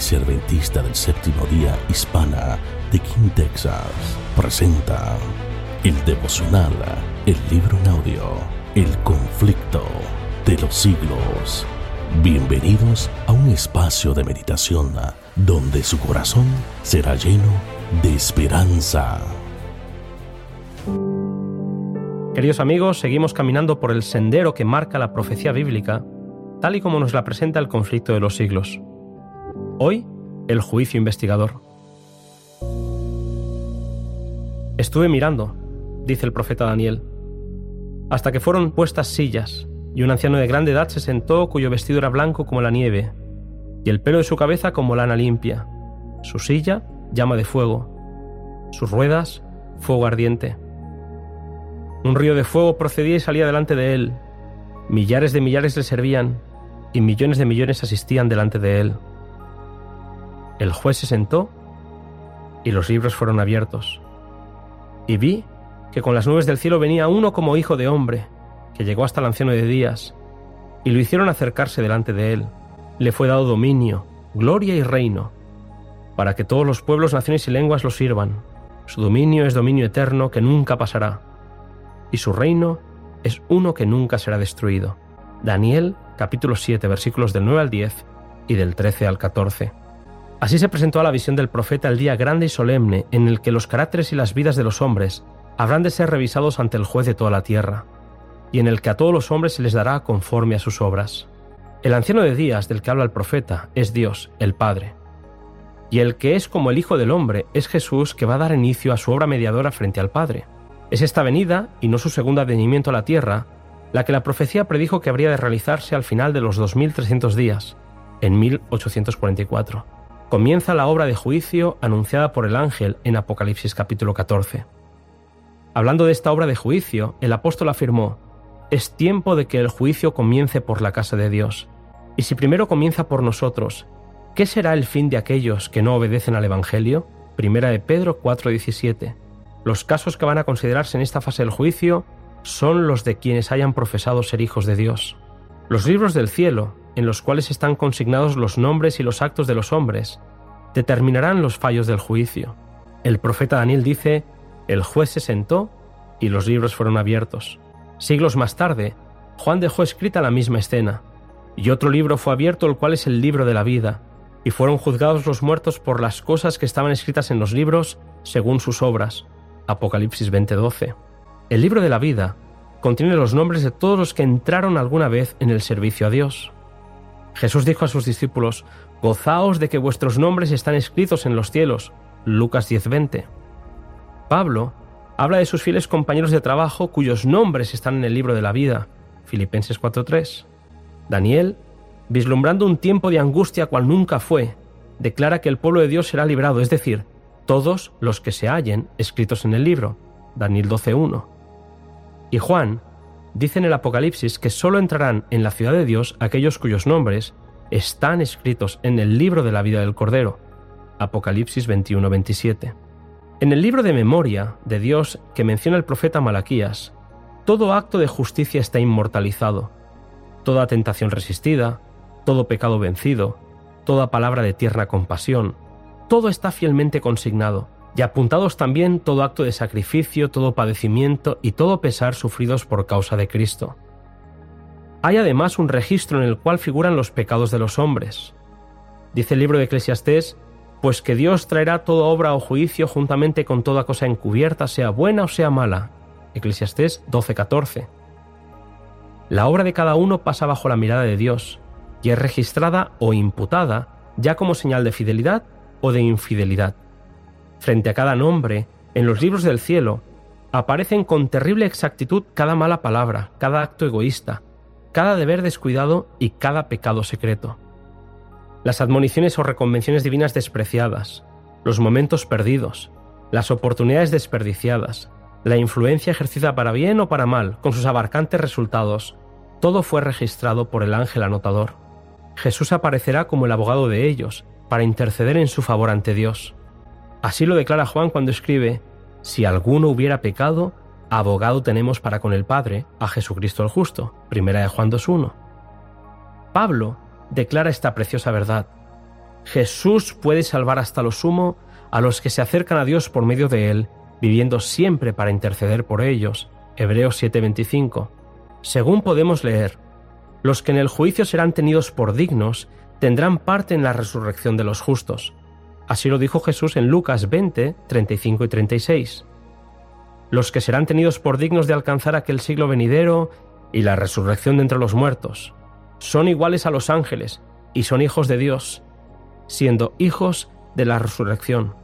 Iglesia del Séptimo Día Hispana de King, Texas, presenta el devocional, el libro en audio, El conflicto de los siglos. Bienvenidos a un espacio de meditación donde su corazón será lleno de esperanza. Queridos amigos, seguimos caminando por el sendero que marca la profecía bíblica, tal y como nos la presenta el conflicto de los siglos. Hoy, el juicio investigador. Estuve mirando, dice el profeta Daniel, hasta que fueron puestas sillas, y un anciano de grande edad se sentó cuyo vestido era blanco como la nieve, y el pelo de su cabeza como lana limpia, su silla llama de fuego, sus ruedas fuego ardiente. Un río de fuego procedía y salía delante de él, millares de millares le servían, y millones de millones asistían delante de él. El juez se sentó y los libros fueron abiertos. Y vi que con las nubes del cielo venía uno como hijo de hombre, que llegó hasta el anciano de días, y lo hicieron acercarse delante de él. Le fue dado dominio, gloria y reino, para que todos los pueblos, naciones y lenguas lo sirvan. Su dominio es dominio eterno que nunca pasará, y su reino es uno que nunca será destruido. Daniel capítulo 7 versículos del 9 al 10 y del 13 al 14. Así se presentó a la visión del profeta el día grande y solemne en el que los caracteres y las vidas de los hombres habrán de ser revisados ante el juez de toda la tierra, y en el que a todos los hombres se les dará conforme a sus obras. El anciano de días del que habla el profeta es Dios, el Padre. Y el que es como el Hijo del Hombre es Jesús que va a dar inicio a su obra mediadora frente al Padre. Es esta venida, y no su segundo advenimiento a la tierra, la que la profecía predijo que habría de realizarse al final de los 2300 días, en 1844 comienza la obra de juicio anunciada por el ángel en Apocalipsis capítulo 14. Hablando de esta obra de juicio, el apóstol afirmó, es tiempo de que el juicio comience por la casa de Dios. Y si primero comienza por nosotros, ¿qué será el fin de aquellos que no obedecen al Evangelio? Primera de Pedro 4:17. Los casos que van a considerarse en esta fase del juicio son los de quienes hayan profesado ser hijos de Dios. Los libros del cielo, en los cuales están consignados los nombres y los actos de los hombres, determinarán los fallos del juicio. El profeta Daniel dice, el juez se sentó y los libros fueron abiertos. Siglos más tarde, Juan dejó escrita la misma escena, y otro libro fue abierto, el cual es el libro de la vida, y fueron juzgados los muertos por las cosas que estaban escritas en los libros según sus obras. Apocalipsis 20:12. El libro de la vida contiene los nombres de todos los que entraron alguna vez en el servicio a Dios. Jesús dijo a sus discípulos, Gozaos de que vuestros nombres están escritos en los cielos. Lucas 10:20. Pablo habla de sus fieles compañeros de trabajo cuyos nombres están en el libro de la vida. Filipenses 4:3. Daniel, vislumbrando un tiempo de angustia cual nunca fue, declara que el pueblo de Dios será librado, es decir, todos los que se hallen escritos en el libro. Daniel 12:1. Y Juan dice en el Apocalipsis que sólo entrarán en la ciudad de Dios aquellos cuyos nombres están escritos en el libro de la vida del Cordero. Apocalipsis 21-27. En el libro de memoria de Dios que menciona el profeta Malaquías, todo acto de justicia está inmortalizado, toda tentación resistida, todo pecado vencido, toda palabra de tierna compasión, todo está fielmente consignado y apuntados también todo acto de sacrificio, todo padecimiento y todo pesar sufridos por causa de Cristo. Hay además un registro en el cual figuran los pecados de los hombres. Dice el libro de Eclesiastés, pues que Dios traerá toda obra o juicio juntamente con toda cosa encubierta, sea buena o sea mala. Eclesiastés 12:14. La obra de cada uno pasa bajo la mirada de Dios y es registrada o imputada ya como señal de fidelidad o de infidelidad. Frente a cada nombre, en los libros del cielo, aparecen con terrible exactitud cada mala palabra, cada acto egoísta, cada deber descuidado y cada pecado secreto. Las admoniciones o reconvenciones divinas despreciadas, los momentos perdidos, las oportunidades desperdiciadas, la influencia ejercida para bien o para mal, con sus abarcantes resultados, todo fue registrado por el ángel anotador. Jesús aparecerá como el abogado de ellos, para interceder en su favor ante Dios. Así lo declara Juan cuando escribe, Si alguno hubiera pecado, abogado tenemos para con el Padre, a Jesucristo el justo. Primera de Juan 2.1. Pablo declara esta preciosa verdad. Jesús puede salvar hasta lo sumo a los que se acercan a Dios por medio de Él, viviendo siempre para interceder por ellos. Hebreos 7:25. Según podemos leer, los que en el juicio serán tenidos por dignos tendrán parte en la resurrección de los justos. Así lo dijo Jesús en Lucas 20, 35 y 36. Los que serán tenidos por dignos de alcanzar aquel siglo venidero y la resurrección de entre los muertos son iguales a los ángeles y son hijos de Dios, siendo hijos de la resurrección.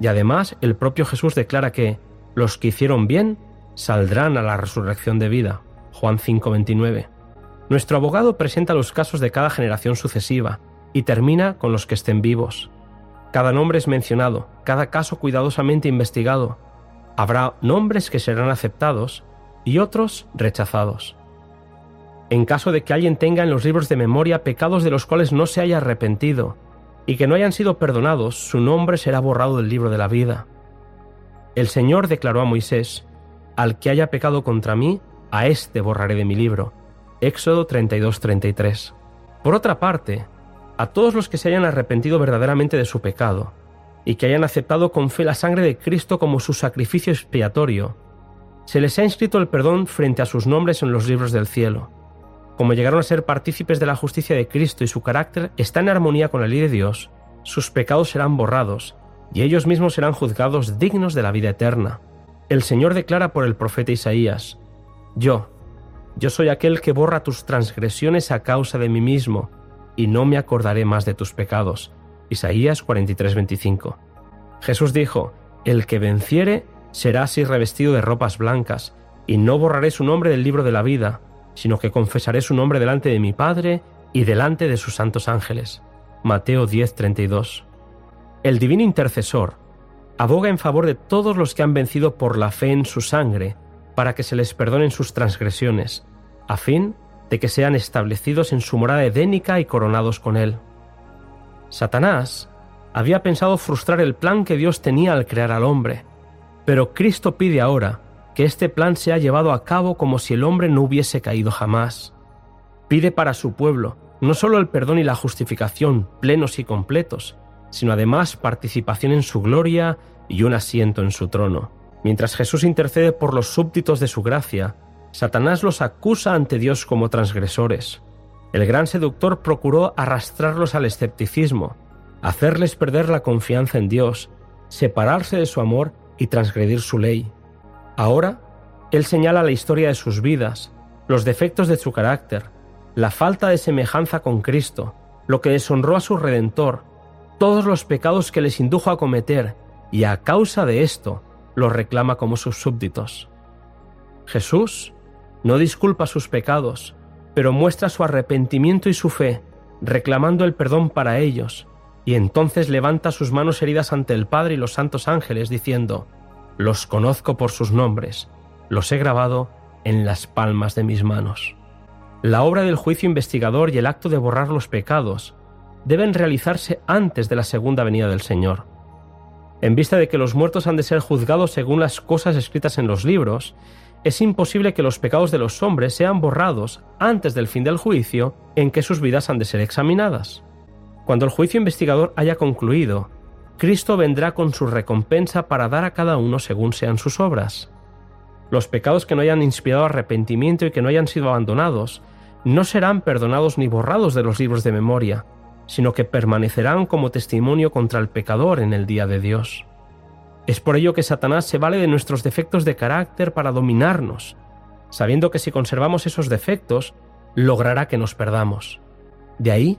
Y además el propio Jesús declara que los que hicieron bien saldrán a la resurrección de vida. Juan 5:29. Nuestro abogado presenta los casos de cada generación sucesiva y termina con los que estén vivos. Cada nombre es mencionado, cada caso cuidadosamente investigado. Habrá nombres que serán aceptados y otros rechazados. En caso de que alguien tenga en los libros de memoria pecados de los cuales no se haya arrepentido y que no hayan sido perdonados, su nombre será borrado del libro de la vida. El Señor declaró a Moisés, Al que haya pecado contra mí, a éste borraré de mi libro. Éxodo 32-33. Por otra parte, a todos los que se hayan arrepentido verdaderamente de su pecado, y que hayan aceptado con fe la sangre de Cristo como su sacrificio expiatorio, se les ha inscrito el perdón frente a sus nombres en los libros del cielo. Como llegaron a ser partícipes de la justicia de Cristo y su carácter está en armonía con la ley de Dios, sus pecados serán borrados, y ellos mismos serán juzgados dignos de la vida eterna. El Señor declara por el profeta Isaías, Yo, yo soy aquel que borra tus transgresiones a causa de mí mismo, y no me acordaré más de tus pecados. Isaías 43:25. Jesús dijo, El que venciere será así revestido de ropas blancas, y no borraré su nombre del libro de la vida, sino que confesaré su nombre delante de mi Padre y delante de sus santos ángeles. Mateo 10:32. El divino intercesor aboga en favor de todos los que han vencido por la fe en su sangre, para que se les perdonen sus transgresiones, a fin de que sean establecidos en su morada edénica y coronados con él. Satanás había pensado frustrar el plan que Dios tenía al crear al hombre, pero Cristo pide ahora que este plan sea llevado a cabo como si el hombre no hubiese caído jamás. Pide para su pueblo no solo el perdón y la justificación plenos y completos, sino además participación en su gloria y un asiento en su trono. Mientras Jesús intercede por los súbditos de su gracia, Satanás los acusa ante Dios como transgresores. El gran seductor procuró arrastrarlos al escepticismo, hacerles perder la confianza en Dios, separarse de su amor y transgredir su ley. Ahora, Él señala la historia de sus vidas, los defectos de su carácter, la falta de semejanza con Cristo, lo que deshonró a su Redentor, todos los pecados que les indujo a cometer, y a causa de esto los reclama como sus súbditos. Jesús no disculpa sus pecados, pero muestra su arrepentimiento y su fe, reclamando el perdón para ellos, y entonces levanta sus manos heridas ante el Padre y los santos ángeles, diciendo, Los conozco por sus nombres, los he grabado en las palmas de mis manos. La obra del juicio investigador y el acto de borrar los pecados deben realizarse antes de la segunda venida del Señor. En vista de que los muertos han de ser juzgados según las cosas escritas en los libros, es imposible que los pecados de los hombres sean borrados antes del fin del juicio en que sus vidas han de ser examinadas. Cuando el juicio investigador haya concluido, Cristo vendrá con su recompensa para dar a cada uno según sean sus obras. Los pecados que no hayan inspirado arrepentimiento y que no hayan sido abandonados no serán perdonados ni borrados de los libros de memoria, sino que permanecerán como testimonio contra el pecador en el día de Dios. Es por ello que Satanás se vale de nuestros defectos de carácter para dominarnos, sabiendo que si conservamos esos defectos, logrará que nos perdamos. De ahí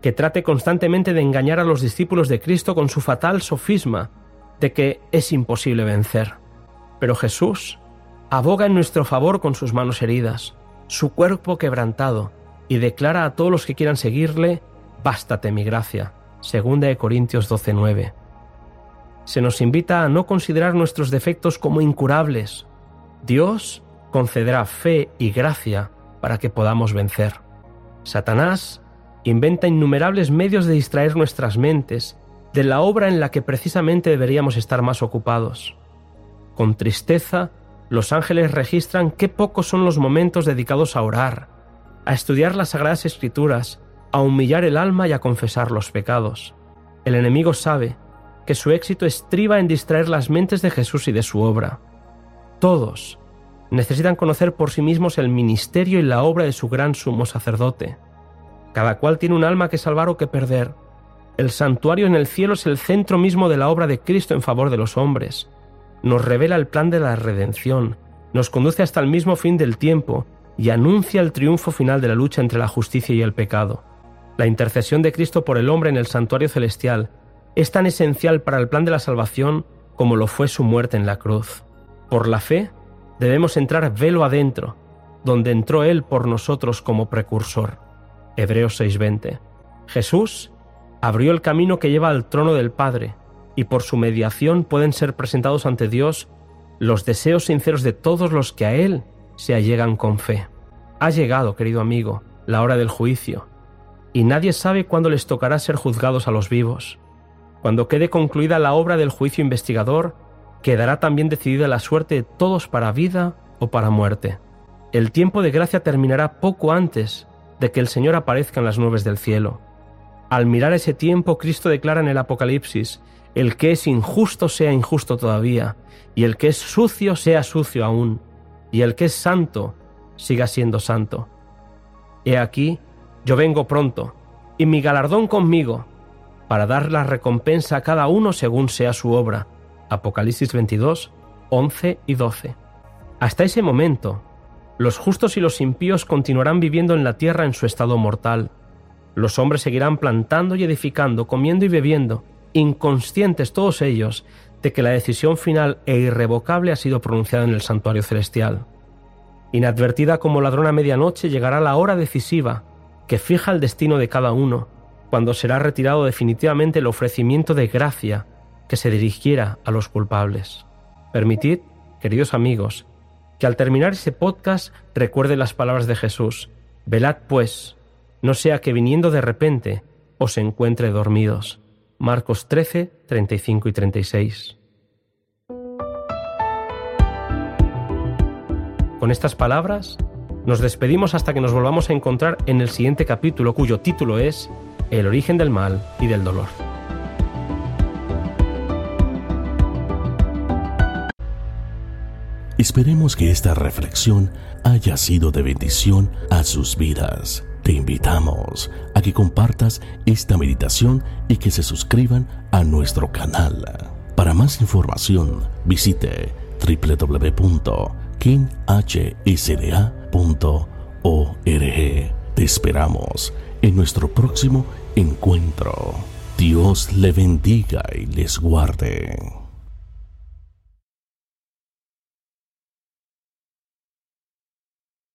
que trate constantemente de engañar a los discípulos de Cristo con su fatal sofisma de que es imposible vencer. Pero Jesús aboga en nuestro favor con sus manos heridas, su cuerpo quebrantado, y declara a todos los que quieran seguirle, Bástate mi gracia. Segunda de Corintios 12:9 se nos invita a no considerar nuestros defectos como incurables. Dios concederá fe y gracia para que podamos vencer. Satanás inventa innumerables medios de distraer nuestras mentes de la obra en la que precisamente deberíamos estar más ocupados. Con tristeza, los ángeles registran qué pocos son los momentos dedicados a orar, a estudiar las sagradas escrituras, a humillar el alma y a confesar los pecados. El enemigo sabe que su éxito estriba en distraer las mentes de Jesús y de su obra. Todos necesitan conocer por sí mismos el ministerio y la obra de su gran sumo sacerdote. Cada cual tiene un alma que salvar o que perder. El santuario en el cielo es el centro mismo de la obra de Cristo en favor de los hombres. Nos revela el plan de la redención, nos conduce hasta el mismo fin del tiempo y anuncia el triunfo final de la lucha entre la justicia y el pecado. La intercesión de Cristo por el hombre en el santuario celestial es tan esencial para el plan de la salvación como lo fue su muerte en la cruz. Por la fe, debemos entrar velo adentro, donde entró Él por nosotros como precursor. Hebreos 6:20. Jesús abrió el camino que lleva al trono del Padre, y por su mediación pueden ser presentados ante Dios los deseos sinceros de todos los que a Él se allegan con fe. Ha llegado, querido amigo, la hora del juicio, y nadie sabe cuándo les tocará ser juzgados a los vivos. Cuando quede concluida la obra del juicio investigador, quedará también decidida la suerte de todos para vida o para muerte. El tiempo de gracia terminará poco antes de que el Señor aparezca en las nubes del cielo. Al mirar ese tiempo, Cristo declara en el Apocalipsis, el que es injusto sea injusto todavía, y el que es sucio sea sucio aún, y el que es santo siga siendo santo. He aquí, yo vengo pronto, y mi galardón conmigo, para dar la recompensa a cada uno según sea su obra. Apocalipsis 22, 11 y 12. Hasta ese momento, los justos y los impíos continuarán viviendo en la tierra en su estado mortal. Los hombres seguirán plantando y edificando, comiendo y bebiendo, inconscientes todos ellos de que la decisión final e irrevocable ha sido pronunciada en el santuario celestial. Inadvertida como ladrona medianoche llegará la hora decisiva que fija el destino de cada uno, cuando será retirado definitivamente el ofrecimiento de gracia que se dirigiera a los culpables. Permitid, queridos amigos, que al terminar ese podcast recuerde las palabras de Jesús. Velad pues, no sea que viniendo de repente os encuentre dormidos. Marcos 13, 35 y 36. Con estas palabras, nos despedimos hasta que nos volvamos a encontrar en el siguiente capítulo cuyo título es El origen del mal y del dolor. Esperemos que esta reflexión haya sido de bendición a sus vidas. Te invitamos a que compartas esta meditación y que se suscriban a nuestro canal. Para más información, visite www.kinhsda.org. Te esperamos en nuestro próximo encuentro. Dios le bendiga y les guarde.